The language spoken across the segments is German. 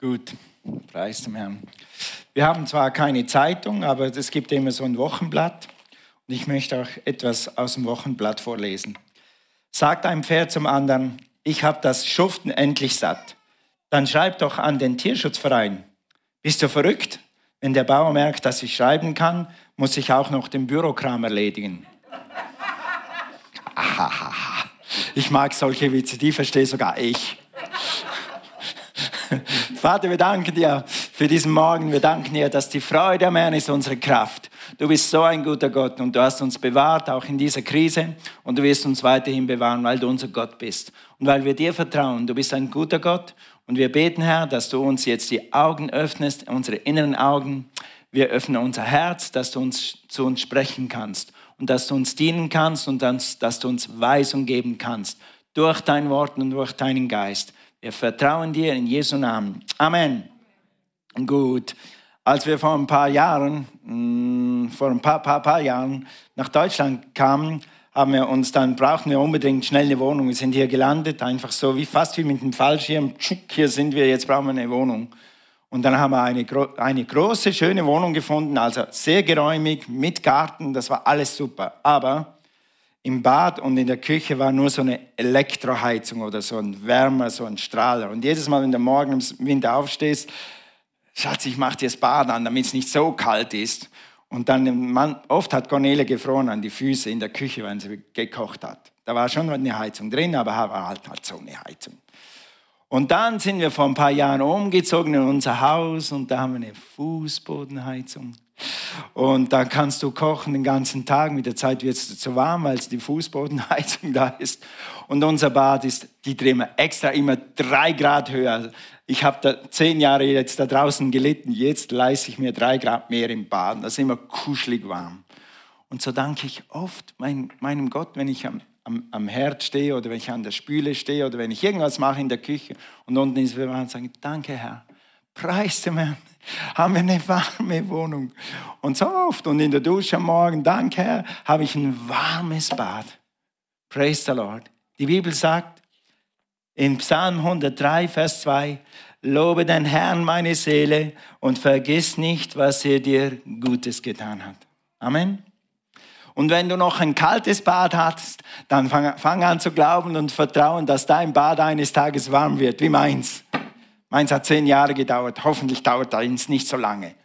Gut, preis dem Herrn. Wir haben zwar keine Zeitung, aber es gibt immer so ein Wochenblatt. Und ich möchte auch etwas aus dem Wochenblatt vorlesen. Sagt ein Pferd zum anderen, ich habe das Schuften endlich satt. Dann schreib doch an den Tierschutzverein. Bist du verrückt? Wenn der Bauer merkt, dass ich schreiben kann, muss ich auch noch den Bürokram erledigen. Ich mag solche Witze, die verstehe sogar ich. Vater, wir danken dir für diesen Morgen. Wir danken dir, dass die Freude am Herrn ist unsere Kraft. Du bist so ein guter Gott und du hast uns bewahrt, auch in dieser Krise. Und du wirst uns weiterhin bewahren, weil du unser Gott bist. Und weil wir dir vertrauen. Du bist ein guter Gott. Und wir beten, Herr, dass du uns jetzt die Augen öffnest, unsere inneren Augen. Wir öffnen unser Herz, dass du uns zu uns sprechen kannst und dass du uns dienen kannst und dass, dass du uns Weisung geben kannst durch dein Wort und durch deinen Geist. Wir vertrauen dir in Jesu Namen. Amen. Gut. Als wir vor ein paar Jahren, mm, vor ein paar, paar, paar Jahren nach Deutschland kamen, haben wir uns dann brauchten wir unbedingt schnell eine Wohnung. Wir sind hier gelandet, einfach so wie fast wie mit dem Fallschirm. Hier sind wir, jetzt brauchen wir eine Wohnung. Und dann haben wir eine, eine große, schöne Wohnung gefunden, also sehr geräumig, mit Garten, das war alles super. Aber im Bad und in der Küche war nur so eine Elektroheizung oder so ein Wärmer, so ein Strahler. Und jedes Mal, wenn du morgen im Winter aufstehst, Schatz, ich mach dir das Bad an, damit es nicht so kalt ist. Und dann, man, oft hat Cornelia gefroren an die Füße in der Küche, wenn sie gekocht hat. Da war schon eine Heizung drin, aber war halt, halt so eine Heizung. Und dann sind wir vor ein paar Jahren umgezogen in unser Haus und da haben wir eine Fußbodenheizung. Und da kannst du kochen den ganzen Tag. Mit der Zeit wird es zu warm, weil die Fußbodenheizung da ist. Und unser Bad ist, die drehen wir extra immer drei Grad höher. Ich habe da zehn Jahre jetzt da draußen gelitten. Jetzt leiste ich mir drei Grad mehr im Bad. Das ist immer kuschelig warm. Und so danke ich oft mein, meinem Gott, wenn ich am am, am Herd stehe oder wenn ich an der Spüle stehe oder wenn ich irgendwas mache in der Küche und unten ist wir und sagen, danke Herr, preis dem Herrn, haben wir eine warme Wohnung. Und so oft und in der Dusche am Morgen, danke Herr, habe ich ein warmes Bad. Praise the Lord. Die Bibel sagt in Psalm 103, Vers 2, Lobe den Herrn, meine Seele, und vergiss nicht, was er dir Gutes getan hat. Amen. Und wenn du noch ein kaltes Bad hast, dann fang, fang an zu glauben und vertrauen, dass dein Bad eines Tages warm wird, wie meins. Meins hat zehn Jahre gedauert. Hoffentlich dauert deins nicht so lange.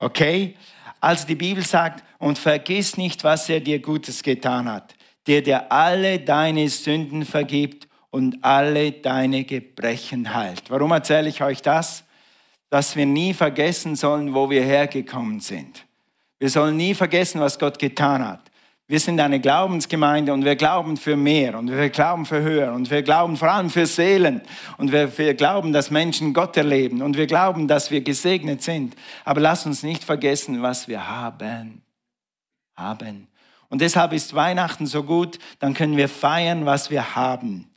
Okay? Also die Bibel sagt, und vergiss nicht, was er dir Gutes getan hat, der dir alle deine Sünden vergibt und alle deine Gebrechen heilt. Warum erzähle ich euch das? Dass wir nie vergessen sollen, wo wir hergekommen sind. Wir sollen nie vergessen, was Gott getan hat. Wir sind eine Glaubensgemeinde und wir glauben für mehr und wir glauben für höher und wir glauben vor allem für Seelen und wir, wir, glauben, dass Menschen Gott erleben und wir glauben, dass wir gesegnet sind. Aber lass uns nicht vergessen, was wir haben. Haben. Und deshalb ist Weihnachten so gut, dann können wir feiern, was wir haben.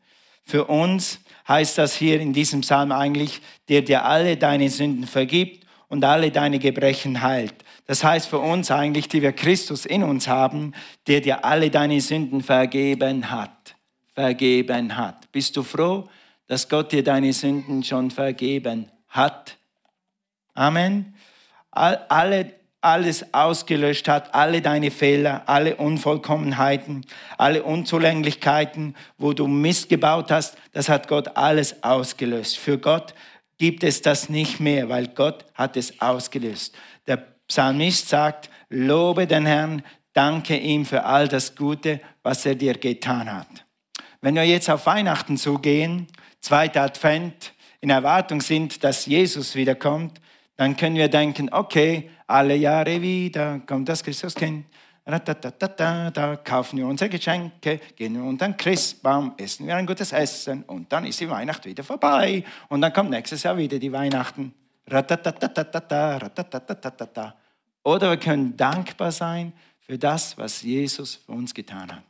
Für uns heißt das hier in diesem Psalm eigentlich, der dir alle deine Sünden vergibt und alle deine Gebrechen heilt. Das heißt für uns eigentlich, die wir Christus in uns haben, der dir alle deine Sünden vergeben hat. Vergeben hat. Bist du froh, dass Gott dir deine Sünden schon vergeben hat? Amen. Alle, alles ausgelöscht hat, alle deine Fehler, alle Unvollkommenheiten, alle Unzulänglichkeiten, wo du Mist gebaut hast, das hat Gott alles ausgelöst. Für Gott gibt es das nicht mehr, weil Gott hat es ausgelöst. Der Psalmist sagt, lobe den Herrn, danke ihm für all das Gute, was er dir getan hat. Wenn wir jetzt auf Weihnachten zugehen, zweiter Advent, in Erwartung sind, dass Jesus wiederkommt, dann können wir denken, okay, alle Jahre wieder kommt das Christuskind. Da kaufen wir unsere Geschenke, gehen wir unter den Christbaum, essen wir ein gutes Essen und dann ist die Weihnacht wieder vorbei und dann kommt nächstes Jahr wieder die Weihnachten. Oder wir können dankbar sein für das, was Jesus für uns getan hat.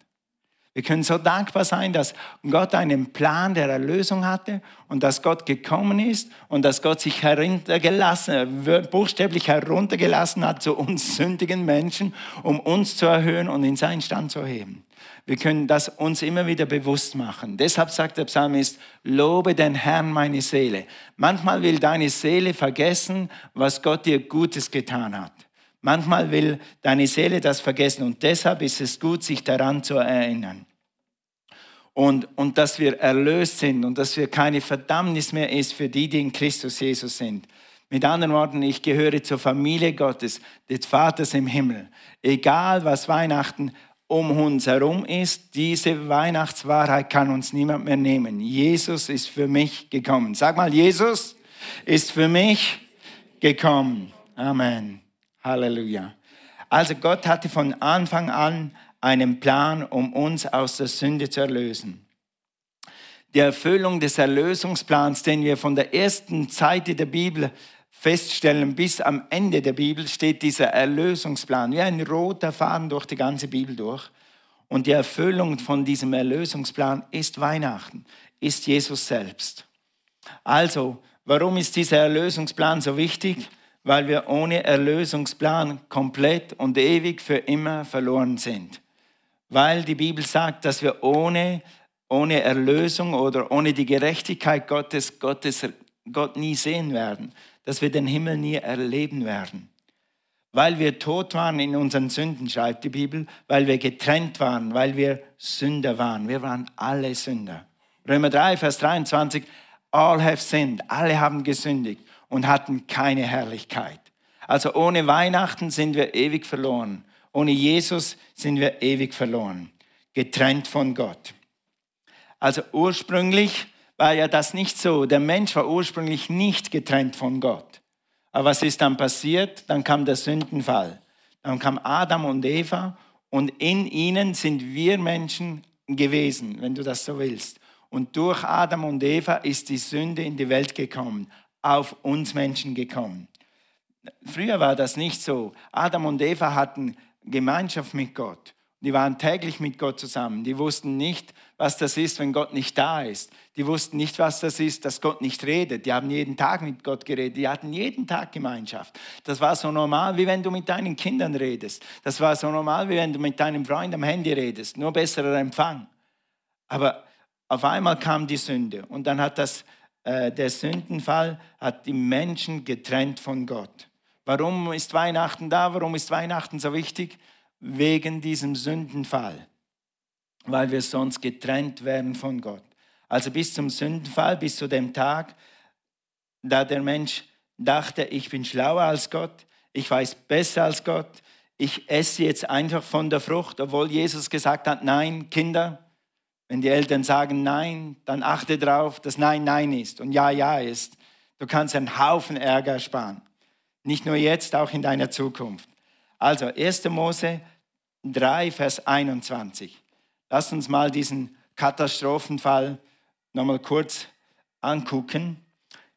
Wir können so dankbar sein, dass Gott einen Plan der Erlösung hatte und dass Gott gekommen ist und dass Gott sich heruntergelassen, buchstäblich heruntergelassen hat zu uns sündigen Menschen, um uns zu erhöhen und in seinen Stand zu heben. Wir können das uns immer wieder bewusst machen. Deshalb sagt der Psalmist, lobe den Herrn meine Seele. Manchmal will deine Seele vergessen, was Gott dir Gutes getan hat. Manchmal will deine Seele das vergessen und deshalb ist es gut, sich daran zu erinnern. Und, und dass wir erlöst sind und dass wir keine Verdammnis mehr ist für die, die in Christus Jesus sind. Mit anderen Worten, ich gehöre zur Familie Gottes, des Vaters im Himmel. Egal was Weihnachten um uns herum ist, diese Weihnachtswahrheit kann uns niemand mehr nehmen. Jesus ist für mich gekommen. Sag mal, Jesus ist für mich gekommen. Amen. Halleluja. Also Gott hatte von Anfang an einen Plan, um uns aus der Sünde zu erlösen. Die Erfüllung des Erlösungsplans, den wir von der ersten Seite der Bibel feststellen, bis am Ende der Bibel steht dieser Erlösungsplan, wie ein roter Faden durch die ganze Bibel durch. Und die Erfüllung von diesem Erlösungsplan ist Weihnachten, ist Jesus selbst. Also, warum ist dieser Erlösungsplan so wichtig? weil wir ohne Erlösungsplan komplett und ewig für immer verloren sind. Weil die Bibel sagt, dass wir ohne, ohne Erlösung oder ohne die Gerechtigkeit Gottes, Gottes Gott nie sehen werden, dass wir den Himmel nie erleben werden. Weil wir tot waren in unseren Sünden, schreibt die Bibel, weil wir getrennt waren, weil wir Sünder waren. Wir waren alle Sünder. Römer 3, Vers 23, all have sinned, alle haben gesündigt und hatten keine Herrlichkeit. Also ohne Weihnachten sind wir ewig verloren. Ohne Jesus sind wir ewig verloren, getrennt von Gott. Also ursprünglich war ja das nicht so. Der Mensch war ursprünglich nicht getrennt von Gott. Aber was ist dann passiert? Dann kam der Sündenfall. Dann kam Adam und Eva und in ihnen sind wir Menschen gewesen, wenn du das so willst. Und durch Adam und Eva ist die Sünde in die Welt gekommen auf uns Menschen gekommen. Früher war das nicht so. Adam und Eva hatten Gemeinschaft mit Gott. Die waren täglich mit Gott zusammen. Die wussten nicht, was das ist, wenn Gott nicht da ist. Die wussten nicht, was das ist, dass Gott nicht redet. Die haben jeden Tag mit Gott geredet. Die hatten jeden Tag Gemeinschaft. Das war so normal, wie wenn du mit deinen Kindern redest. Das war so normal, wie wenn du mit deinem Freund am Handy redest. Nur besserer Empfang. Aber auf einmal kam die Sünde und dann hat das äh, der Sündenfall hat die Menschen getrennt von Gott. Warum ist Weihnachten da? Warum ist Weihnachten so wichtig? Wegen diesem Sündenfall, weil wir sonst getrennt werden von Gott. Also bis zum Sündenfall, bis zu dem Tag, da der Mensch dachte, ich bin schlauer als Gott, ich weiß besser als Gott, ich esse jetzt einfach von der Frucht, obwohl Jesus gesagt hat, nein, Kinder, wenn die Eltern sagen Nein, dann achte darauf, dass Nein Nein ist und Ja Ja ist. Du kannst einen Haufen Ärger sparen. Nicht nur jetzt, auch in deiner Zukunft. Also 1. Mose 3, Vers 21. Lass uns mal diesen Katastrophenfall nochmal kurz angucken.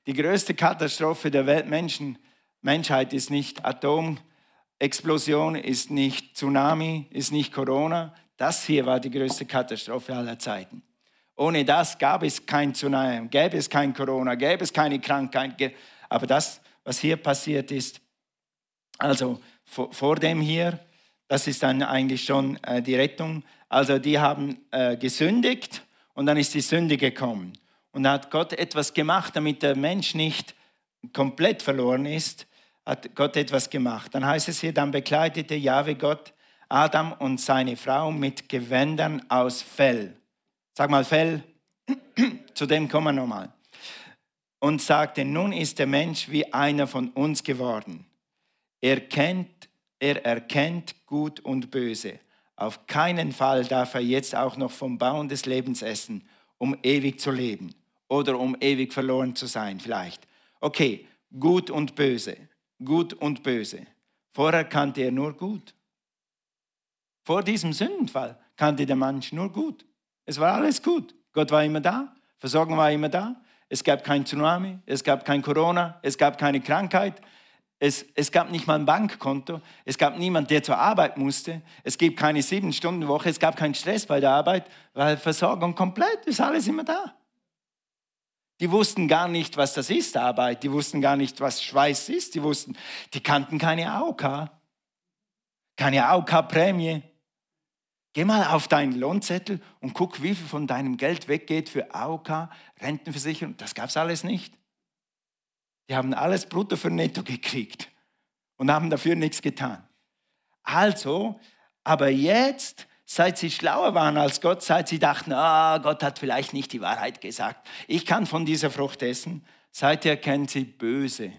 Die größte Katastrophe der Weltmenschen, Menschheit ist nicht Atomexplosion, ist nicht Tsunami, ist nicht Corona, das hier war die größte Katastrophe aller Zeiten. Ohne das gab es kein Tsunami, gäbe es kein Corona, gäbe es keine Krankheit. Aber das, was hier passiert ist, also vor, vor dem hier, das ist dann eigentlich schon äh, die Rettung. Also die haben äh, gesündigt und dann ist die Sünde gekommen. Und da hat Gott etwas gemacht, damit der Mensch nicht komplett verloren ist, hat Gott etwas gemacht. Dann heißt es hier, dann bekleidete Jahwe Gott Adam und seine Frau mit Gewändern aus Fell. Sag mal Fell, zu dem kommen wir nochmal. Und sagte, nun ist der Mensch wie einer von uns geworden. Er, kennt, er erkennt Gut und Böse. Auf keinen Fall darf er jetzt auch noch vom Baum des Lebens essen, um ewig zu leben oder um ewig verloren zu sein vielleicht. Okay, gut und böse, gut und böse. Vorher kannte er nur gut. Vor diesem Sündenfall kannte der Mensch nur gut. Es war alles gut. Gott war immer da, Versorgung war immer da. Es gab kein Tsunami, es gab kein Corona, es gab keine Krankheit. Es, es gab nicht mal ein Bankkonto. Es gab niemand, der zur Arbeit musste. Es gibt keine Sieben-Stunden-Woche. Es gab keinen Stress bei der Arbeit, weil Versorgung komplett ist, alles immer da. Die wussten gar nicht, was das ist, Arbeit. Die wussten gar nicht, was Schweiß ist. Die wussten, die kannten keine AOK. Keine AOK-Prämie. Geh mal auf deinen Lohnzettel und guck, wie viel von deinem Geld weggeht für AOK, Rentenversicherung. Das gab es alles nicht. Die haben alles brutto für netto gekriegt und haben dafür nichts getan. Also, aber jetzt, seit sie schlauer waren als Gott, seit sie dachten, ah, Gott hat vielleicht nicht die Wahrheit gesagt, ich kann von dieser Frucht essen, seither kennen sie böse.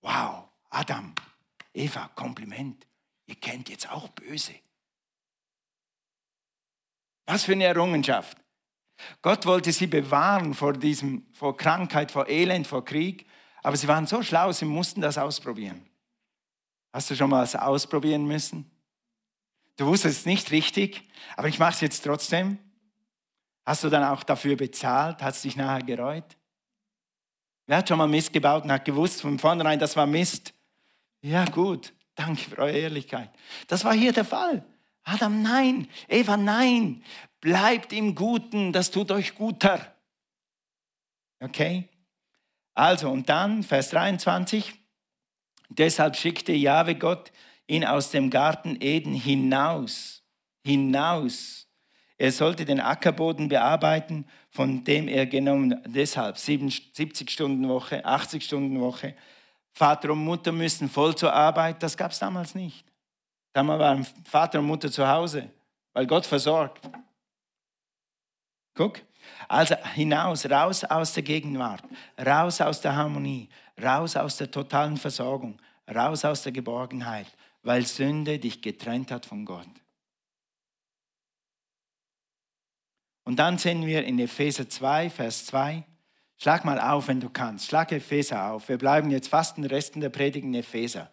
Wow, Adam, Eva, Kompliment, ihr kennt jetzt auch böse. Was für eine Errungenschaft. Gott wollte sie bewahren vor diesem, vor Krankheit, vor Elend, vor Krieg. Aber sie waren so schlau, sie mussten das ausprobieren. Hast du schon mal das ausprobieren müssen? Du wusstest es nicht richtig, aber ich mache es jetzt trotzdem. Hast du dann auch dafür bezahlt? Hast du dich nachher gereut? Wer hat schon mal Mist gebaut und hat gewusst von vornherein, das war Mist? Ja, gut. Danke für eure Ehrlichkeit. Das war hier der Fall. Adam, nein. Eva, nein. Bleibt im Guten, das tut euch guter. Okay? Also, und dann, Vers 23. Deshalb schickte Jahwe Gott ihn aus dem Garten Eden hinaus. Hinaus. Er sollte den Ackerboden bearbeiten, von dem er genommen, deshalb 70 Stunden Woche, 80 Stunden Woche. Vater und Mutter müssen voll zur Arbeit, das gab es damals nicht. Damals waren Vater und Mutter zu Hause, weil Gott versorgt. Guck. Also hinaus, raus aus der Gegenwart, raus aus der Harmonie, raus aus der totalen Versorgung, raus aus der Geborgenheit, weil Sünde dich getrennt hat von Gott. Und dann sehen wir in Epheser 2, Vers 2, schlag mal auf, wenn du kannst, schlag Epheser auf. Wir bleiben jetzt fast den Rest der Predigt in Epheser.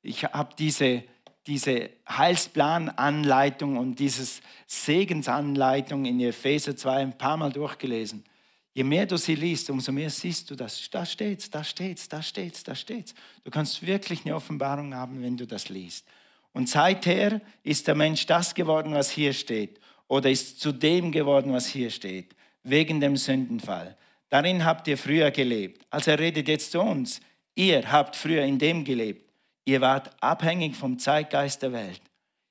Ich habe diese diese Heilsplananleitung und dieses Segensanleitung in Epheser 2 ein paar Mal durchgelesen. Je mehr du sie liest, umso mehr siehst du das. Da steht's, da steht's, da steht's, da steht's. Du kannst wirklich eine Offenbarung haben, wenn du das liest. Und seither ist der Mensch das geworden, was hier steht, oder ist zu dem geworden, was hier steht, wegen dem Sündenfall. Darin habt ihr früher gelebt. Also er redet jetzt zu uns. Ihr habt früher in dem gelebt. Ihr wart abhängig vom Zeitgeist der Welt.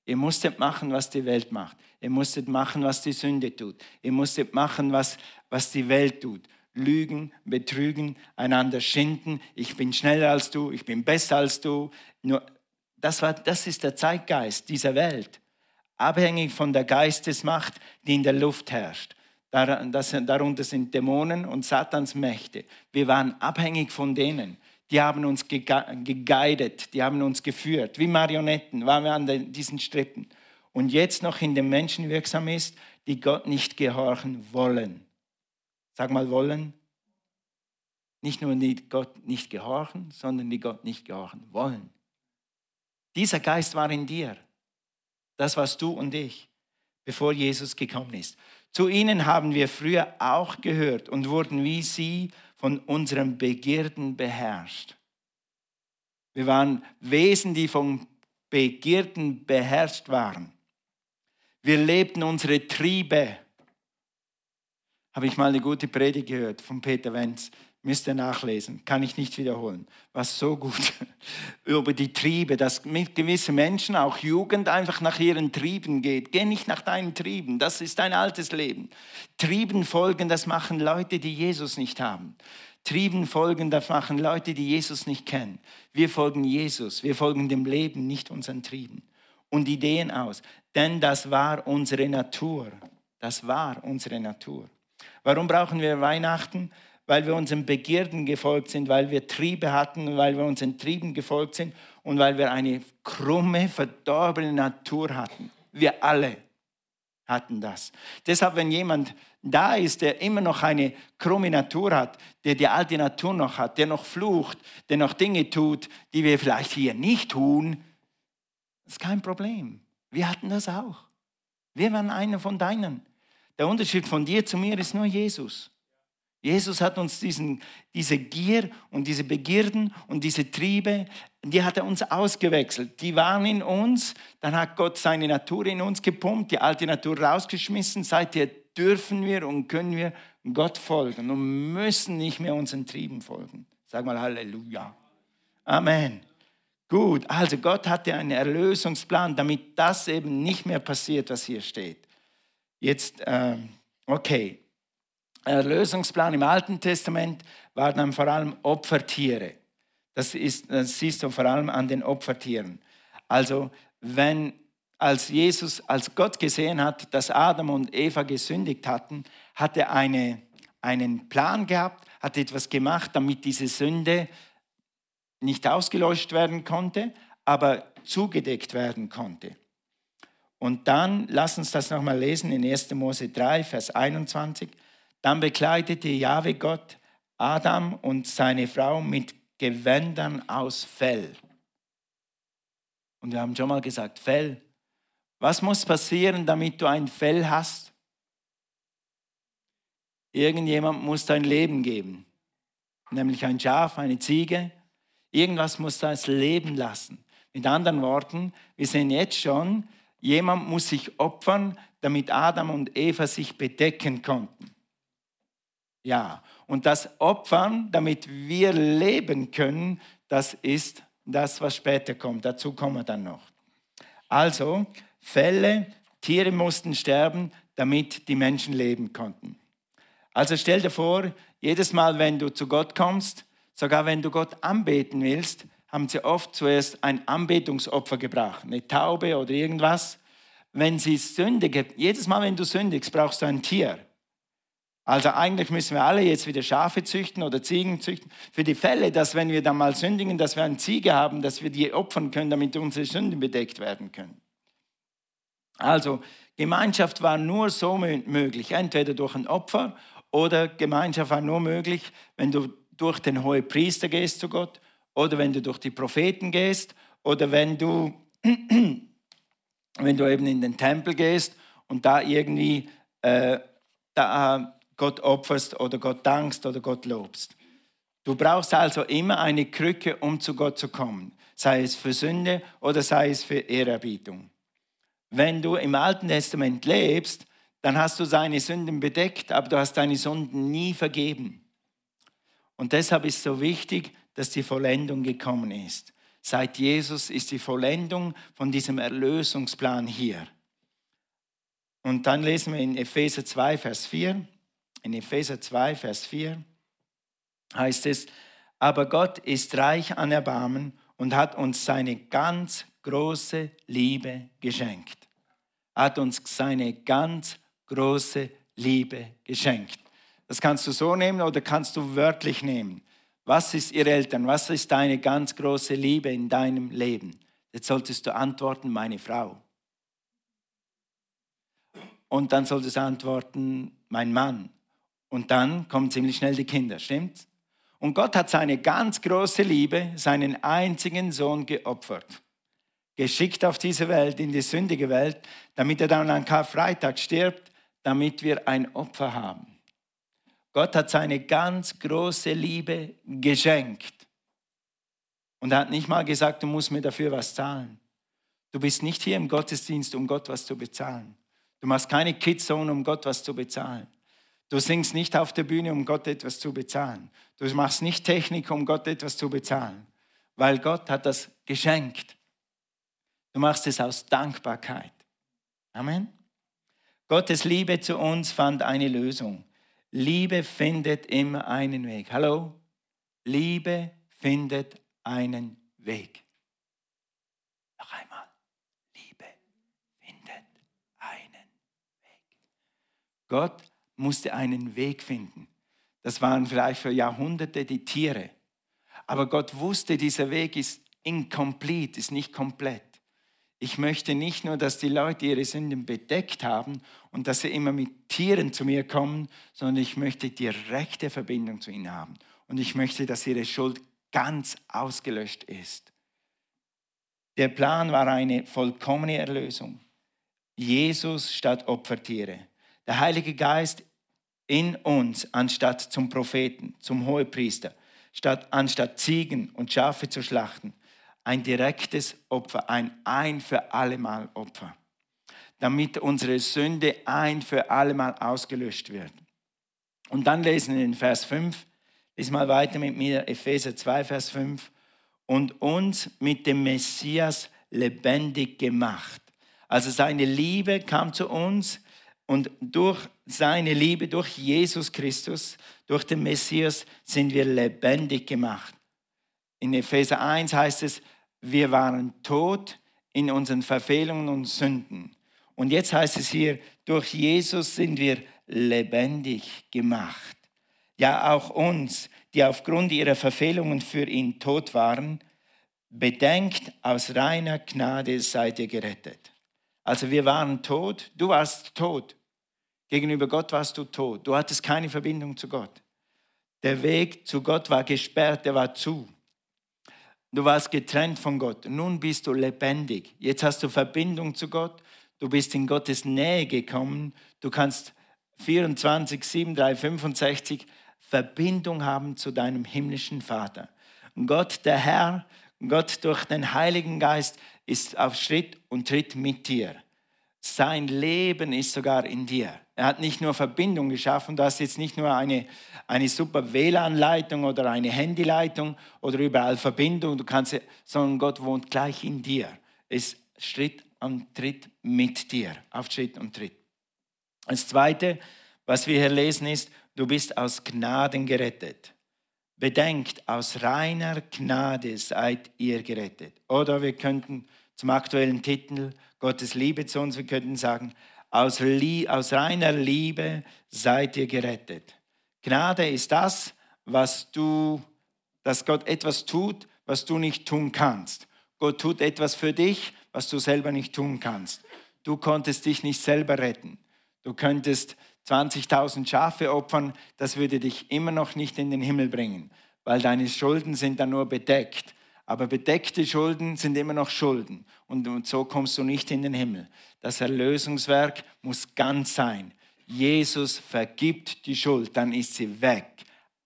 Ihr musstet machen, was die Welt macht. Ihr musstet machen, was die Sünde tut. Ihr musstet machen, was, was die Welt tut. Lügen, betrügen, einander schinden. Ich bin schneller als du, ich bin besser als du. Nur, das, war, das ist der Zeitgeist dieser Welt. Abhängig von der Geistesmacht, die in der Luft herrscht. darunter sind Dämonen und Satans Mächte. Wir waren abhängig von denen die haben uns geguidet, die haben uns geführt, wie Marionetten waren wir an diesen Strippen. Und jetzt noch in den Menschen wirksam ist, die Gott nicht gehorchen wollen. Sag mal wollen. Nicht nur die Gott nicht gehorchen, sondern die Gott nicht gehorchen wollen. Dieser Geist war in dir. Das warst du und ich, bevor Jesus gekommen ist. Zu ihnen haben wir früher auch gehört und wurden wie sie von unseren Begierden beherrscht. Wir waren Wesen, die von Begierden beherrscht waren. Wir lebten unsere Triebe. Habe ich mal eine gute Predigt gehört von Peter Wenz. Müsst ihr nachlesen, kann ich nicht wiederholen. Was so gut über die Triebe, dass mit gewissen Menschen, auch Jugend, einfach nach ihren Trieben geht. Geh nicht nach deinen Trieben, das ist dein altes Leben. Trieben folgen, das machen Leute, die Jesus nicht haben. Trieben folgen, das machen Leute, die Jesus nicht kennen. Wir folgen Jesus, wir folgen dem Leben, nicht unseren Trieben und Ideen aus. Denn das war unsere Natur. Das war unsere Natur. Warum brauchen wir Weihnachten? Weil wir unseren Begierden gefolgt sind, weil wir Triebe hatten, weil wir unseren Trieben gefolgt sind und weil wir eine krumme, verdorbene Natur hatten. Wir alle hatten das. Deshalb, wenn jemand da ist, der immer noch eine krumme Natur hat, der die alte Natur noch hat, der noch flucht, der noch Dinge tut, die wir vielleicht hier nicht tun, ist kein Problem. Wir hatten das auch. Wir waren einer von deinen. Der Unterschied von dir zu mir ist nur Jesus. Jesus hat uns diesen, diese Gier und diese Begierden und diese Triebe, die hat er uns ausgewechselt. Die waren in uns, dann hat Gott seine Natur in uns gepumpt, die alte Natur rausgeschmissen. Seither dürfen wir und können wir Gott folgen und müssen nicht mehr unseren Trieben folgen. Sag mal Halleluja. Amen. Gut, also Gott hatte einen Erlösungsplan, damit das eben nicht mehr passiert, was hier steht. Jetzt, äh, okay. Erlösungsplan im Alten Testament waren dann vor allem Opfertiere. Das, ist, das siehst du vor allem an den Opfertieren. Also wenn als Jesus, als Gott gesehen hat, dass Adam und Eva gesündigt hatten, hat er eine, einen Plan gehabt, hat etwas gemacht, damit diese Sünde nicht ausgelöscht werden konnte, aber zugedeckt werden konnte. Und dann, lass uns das nochmal lesen in 1. Mose 3, Vers 21. Dann bekleidete Jahwe Gott Adam und seine Frau mit Gewändern aus Fell. Und wir haben schon mal gesagt, Fell. Was muss passieren, damit du ein Fell hast? Irgendjemand muss dein Leben geben, nämlich ein Schaf, eine Ziege. Irgendwas muss das leben lassen. Mit anderen Worten, wir sehen jetzt schon, jemand muss sich opfern, damit Adam und Eva sich bedecken konnten. Ja, und das Opfern, damit wir leben können, das ist das, was später kommt. Dazu kommen wir dann noch. Also, Fälle, Tiere mussten sterben, damit die Menschen leben konnten. Also stell dir vor, jedes Mal, wenn du zu Gott kommst, sogar wenn du Gott anbeten willst, haben sie oft zuerst ein Anbetungsopfer gebracht, eine Taube oder irgendwas. Wenn sie sündigen, jedes Mal, wenn du sündigst, brauchst du ein Tier. Also eigentlich müssen wir alle jetzt wieder Schafe züchten oder Ziegen züchten. Für die Fälle, dass wenn wir dann mal sündigen, dass wir eine Ziege haben, dass wir die opfern können, damit unsere Sünden bedeckt werden können. Also Gemeinschaft war nur so möglich, entweder durch ein Opfer oder Gemeinschaft war nur möglich, wenn du durch den hohen Priester gehst zu Gott oder wenn du durch die Propheten gehst oder wenn du, wenn du eben in den Tempel gehst und da irgendwie äh, da Gott opferst oder Gott dankst oder Gott lobst. Du brauchst also immer eine Krücke, um zu Gott zu kommen, sei es für Sünde oder sei es für Ehrerbietung. Wenn du im Alten Testament lebst, dann hast du seine Sünden bedeckt, aber du hast deine Sünden nie vergeben. Und deshalb ist so wichtig, dass die Vollendung gekommen ist. Seit Jesus ist die Vollendung von diesem Erlösungsplan hier. Und dann lesen wir in Epheser 2, Vers 4 in Epheser 2, Vers 4 heißt es, aber Gott ist reich an Erbarmen und hat uns seine ganz große Liebe geschenkt. Hat uns seine ganz große Liebe geschenkt. Das kannst du so nehmen oder kannst du wörtlich nehmen. Was ist ihr Eltern? Was ist deine ganz große Liebe in deinem Leben? Jetzt solltest du antworten, meine Frau. Und dann solltest du antworten, mein Mann. Und dann kommen ziemlich schnell die Kinder, stimmt's? Und Gott hat seine ganz große Liebe, seinen einzigen Sohn geopfert. Geschickt auf diese Welt, in die sündige Welt, damit er dann an Karfreitag stirbt, damit wir ein Opfer haben. Gott hat seine ganz große Liebe geschenkt. Und er hat nicht mal gesagt, du musst mir dafür was zahlen. Du bist nicht hier im Gottesdienst, um Gott was zu bezahlen. Du machst keine Kidzone, um Gott was zu bezahlen. Du singst nicht auf der Bühne, um Gott etwas zu bezahlen. Du machst nicht Technik, um Gott etwas zu bezahlen, weil Gott hat das geschenkt. Du machst es aus Dankbarkeit. Amen. Gottes Liebe zu uns fand eine Lösung. Liebe findet immer einen Weg. Hallo? Liebe findet einen Weg. Noch einmal. Liebe findet einen Weg. Gott musste einen Weg finden. Das waren vielleicht für Jahrhunderte die Tiere. Aber Gott wusste, dieser Weg ist incomplete, ist nicht komplett. Ich möchte nicht nur, dass die Leute ihre Sünden bedeckt haben und dass sie immer mit Tieren zu mir kommen, sondern ich möchte direkte Verbindung zu ihnen haben. Und ich möchte, dass ihre Schuld ganz ausgelöscht ist. Der Plan war eine vollkommene Erlösung. Jesus statt Opfertiere. Der Heilige Geist in uns, anstatt zum Propheten, zum Hohepriester, statt, anstatt Ziegen und Schafe zu schlachten, ein direktes Opfer, ein ein für allemal Opfer, damit unsere Sünde ein für allemal ausgelöscht wird. Und dann lesen wir in Vers 5, lies mal weiter mit mir, Epheser 2, Vers 5, und uns mit dem Messias lebendig gemacht. Also seine Liebe kam zu uns und durch seine Liebe, durch Jesus Christus, durch den Messias sind wir lebendig gemacht. In Epheser 1 heißt es, wir waren tot in unseren Verfehlungen und Sünden. Und jetzt heißt es hier, durch Jesus sind wir lebendig gemacht. Ja, auch uns, die aufgrund ihrer Verfehlungen für ihn tot waren, bedenkt, aus reiner Gnade seid ihr gerettet. Also wir waren tot, du warst tot. Gegenüber Gott warst du tot. Du hattest keine Verbindung zu Gott. Der Weg zu Gott war gesperrt, der war zu. Du warst getrennt von Gott. Nun bist du lebendig. Jetzt hast du Verbindung zu Gott. Du bist in Gottes Nähe gekommen. Du kannst 24, 7, 3, 65 Verbindung haben zu deinem himmlischen Vater. Gott, der Herr, Gott durch den Heiligen Geist ist auf Schritt und Tritt mit dir. Sein Leben ist sogar in dir. Er hat nicht nur Verbindung geschaffen, du hast jetzt nicht nur eine, eine super WLAN-Leitung oder eine Handyleitung oder überall Verbindung, du kannst, sondern Gott wohnt gleich in dir. Ist Schritt und Tritt mit dir, auf Schritt und Tritt. Das Zweite, was wir hier lesen, ist, du bist aus Gnaden gerettet. Bedenkt, aus reiner Gnade seid ihr gerettet. Oder wir könnten zum aktuellen Titel Gottes Liebe zu uns, wir könnten sagen, aus, aus reiner Liebe seid ihr gerettet. Gnade ist das, was du, dass Gott etwas tut, was du nicht tun kannst. Gott tut etwas für dich, was du selber nicht tun kannst. Du konntest dich nicht selber retten. Du könntest 20.000 Schafe opfern, das würde dich immer noch nicht in den Himmel bringen, weil deine Schulden sind dann nur bedeckt. Aber bedeckte Schulden sind immer noch Schulden und, und so kommst du nicht in den Himmel. Das Erlösungswerk muss ganz sein. Jesus vergibt die Schuld, dann ist sie weg,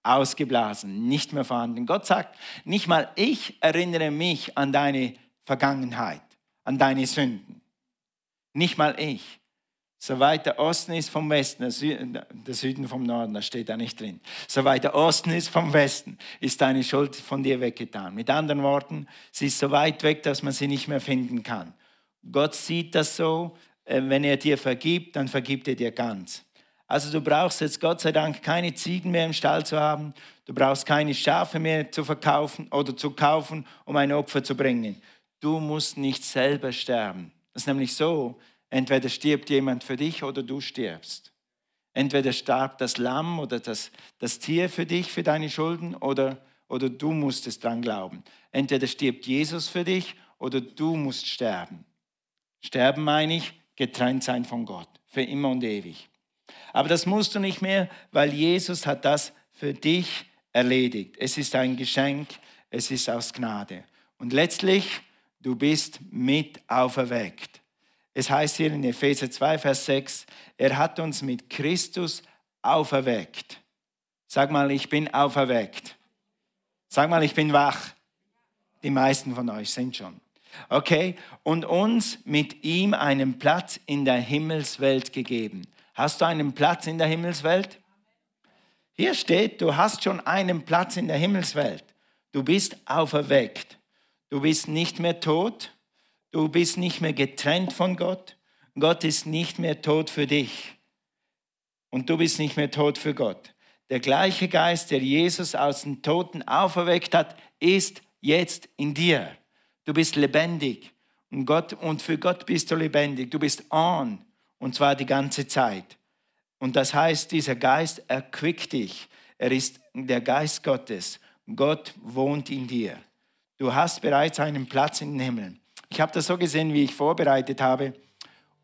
ausgeblasen, nicht mehr vorhanden. Gott sagt, nicht mal ich erinnere mich an deine Vergangenheit, an deine Sünden. Nicht mal ich. So weit der Osten ist vom Westen, der Süden vom Norden, das steht da nicht drin. So weit der Osten ist vom Westen, ist deine Schuld von dir weggetan. Mit anderen Worten, sie ist so weit weg, dass man sie nicht mehr finden kann. Gott sieht das so, äh, wenn er dir vergibt, dann vergibt er dir ganz. Also du brauchst jetzt Gott sei Dank keine Ziegen mehr im Stall zu haben, du brauchst keine Schafe mehr zu verkaufen oder zu kaufen, um ein Opfer zu bringen. Du musst nicht selber sterben. Das ist nämlich so, Entweder stirbt jemand für dich oder du stirbst. Entweder starb das Lamm oder das, das Tier für dich, für deine Schulden, oder, oder du musstest dran glauben. Entweder stirbt Jesus für dich oder du musst sterben. Sterben meine ich, getrennt sein von Gott, für immer und ewig. Aber das musst du nicht mehr, weil Jesus hat das für dich erledigt. Es ist ein Geschenk, es ist aus Gnade. Und letztlich, du bist mit auferweckt. Es heißt hier in Epheser 2, Vers 6, er hat uns mit Christus auferweckt. Sag mal, ich bin auferweckt. Sag mal, ich bin wach. Die meisten von euch sind schon. Okay, und uns mit ihm einen Platz in der Himmelswelt gegeben. Hast du einen Platz in der Himmelswelt? Hier steht, du hast schon einen Platz in der Himmelswelt. Du bist auferweckt. Du bist nicht mehr tot. Du bist nicht mehr getrennt von Gott. Gott ist nicht mehr tot für dich. Und du bist nicht mehr tot für Gott. Der gleiche Geist, der Jesus aus den Toten auferweckt hat, ist jetzt in dir. Du bist lebendig. Und, Gott, und für Gott bist du lebendig. Du bist on. Und zwar die ganze Zeit. Und das heißt, dieser Geist erquickt dich. Er ist der Geist Gottes. Gott wohnt in dir. Du hast bereits einen Platz in den Himmel. Ich habe das so gesehen, wie ich vorbereitet habe.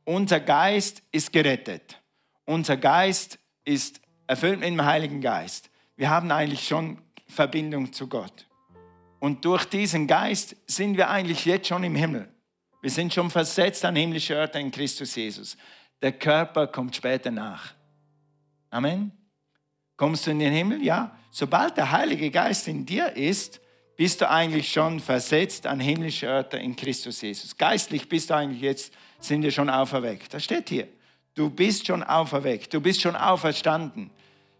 Unser Geist ist gerettet. Unser Geist ist erfüllt mit dem Heiligen Geist. Wir haben eigentlich schon Verbindung zu Gott. Und durch diesen Geist sind wir eigentlich jetzt schon im Himmel. Wir sind schon versetzt an himmlische Örter in Christus Jesus. Der Körper kommt später nach. Amen. Kommst du in den Himmel? Ja. Sobald der Heilige Geist in dir ist, bist du eigentlich schon versetzt an himmlische Orte in Christus Jesus. Geistlich bist du eigentlich jetzt, sind wir schon auferweckt. Das steht hier. Du bist schon auferweckt, du bist schon auferstanden.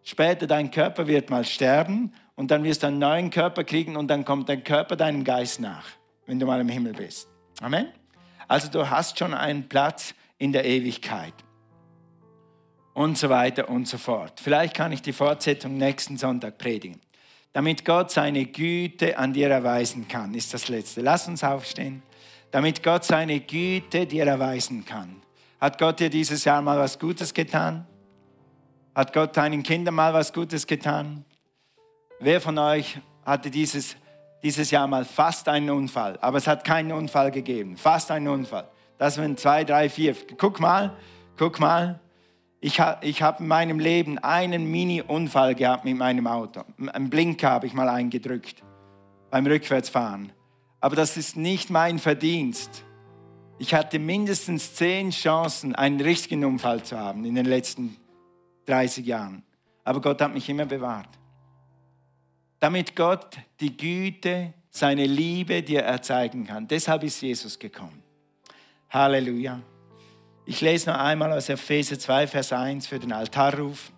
Später dein Körper wird mal sterben und dann wirst du einen neuen Körper kriegen und dann kommt dein Körper deinem Geist nach, wenn du mal im Himmel bist. Amen. Also du hast schon einen Platz in der Ewigkeit. Und so weiter und so fort. Vielleicht kann ich die Fortsetzung nächsten Sonntag predigen. Damit Gott seine Güte an dir erweisen kann, ist das letzte. Lass uns aufstehen. Damit Gott seine Güte dir erweisen kann. Hat Gott dir dieses Jahr mal was Gutes getan? Hat Gott deinen Kindern mal was Gutes getan? Wer von euch hatte dieses, dieses Jahr mal fast einen Unfall, aber es hat keinen Unfall gegeben? Fast einen Unfall. Das sind zwei, drei, vier. Guck mal, guck mal. Ich, ha, ich habe in meinem Leben einen Mini-Unfall gehabt mit meinem Auto. Ein Blinker habe ich mal eingedrückt beim Rückwärtsfahren. Aber das ist nicht mein Verdienst. Ich hatte mindestens zehn Chancen, einen richtigen Unfall zu haben in den letzten 30 Jahren. Aber Gott hat mich immer bewahrt. Damit Gott die Güte, seine Liebe dir erzeigen kann. Deshalb ist Jesus gekommen. Halleluja. Ich lese noch einmal aus Epheser 2, Vers 1 für den Altarruf.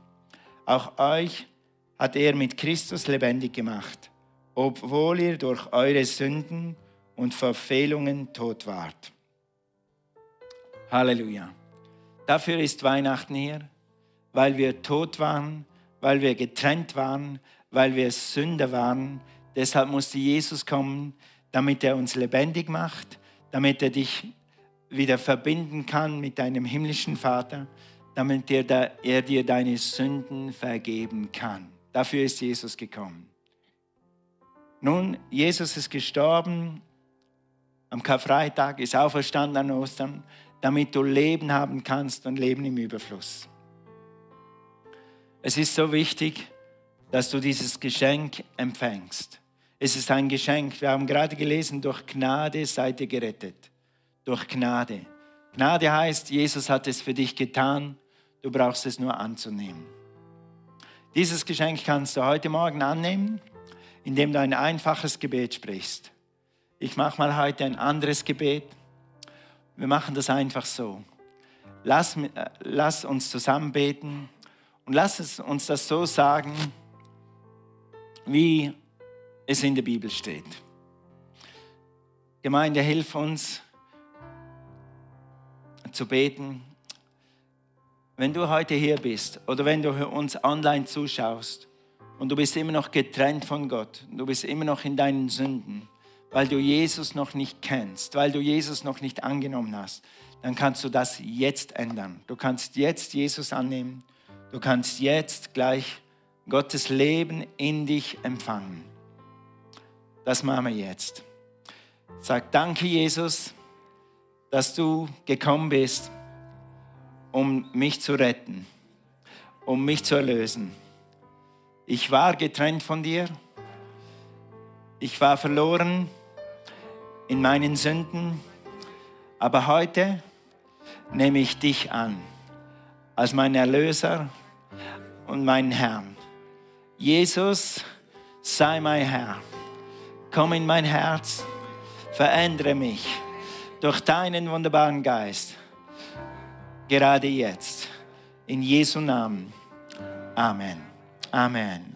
Auch euch hat er mit Christus lebendig gemacht, obwohl ihr durch eure Sünden und Verfehlungen tot wart. Halleluja. Dafür ist Weihnachten hier weil wir tot waren, weil wir getrennt waren, weil wir Sünder waren. Deshalb musste Jesus kommen, damit er uns lebendig macht, damit er dich wieder verbinden kann mit deinem himmlischen Vater, damit er, er dir deine Sünden vergeben kann. Dafür ist Jesus gekommen. Nun, Jesus ist gestorben am Karfreitag, ist auferstanden an Ostern, damit du Leben haben kannst und Leben im Überfluss. Es ist so wichtig, dass du dieses Geschenk empfängst. Es ist ein Geschenk. Wir haben gerade gelesen, durch Gnade seid ihr gerettet. Durch Gnade. Gnade heißt, Jesus hat es für dich getan. Du brauchst es nur anzunehmen. Dieses Geschenk kannst du heute Morgen annehmen, indem du ein einfaches Gebet sprichst. Ich mache mal heute ein anderes Gebet. Wir machen das einfach so. Lass, äh, lass uns zusammen beten. Und lass uns das so sagen, wie es in der Bibel steht. Gemeinde, hilf uns zu beten. Wenn du heute hier bist oder wenn du uns online zuschaust und du bist immer noch getrennt von Gott, du bist immer noch in deinen Sünden, weil du Jesus noch nicht kennst, weil du Jesus noch nicht angenommen hast, dann kannst du das jetzt ändern. Du kannst jetzt Jesus annehmen Du kannst jetzt gleich Gottes Leben in dich empfangen. Das machen wir jetzt. Sag danke, Jesus, dass du gekommen bist, um mich zu retten, um mich zu erlösen. Ich war getrennt von dir. Ich war verloren in meinen Sünden. Aber heute nehme ich dich an als mein Erlöser und meinen Herrn. Jesus, sei mein Herr. Komm in mein Herz, verändere mich durch deinen wunderbaren Geist. Gerade jetzt. In Jesu Namen. Amen. Amen.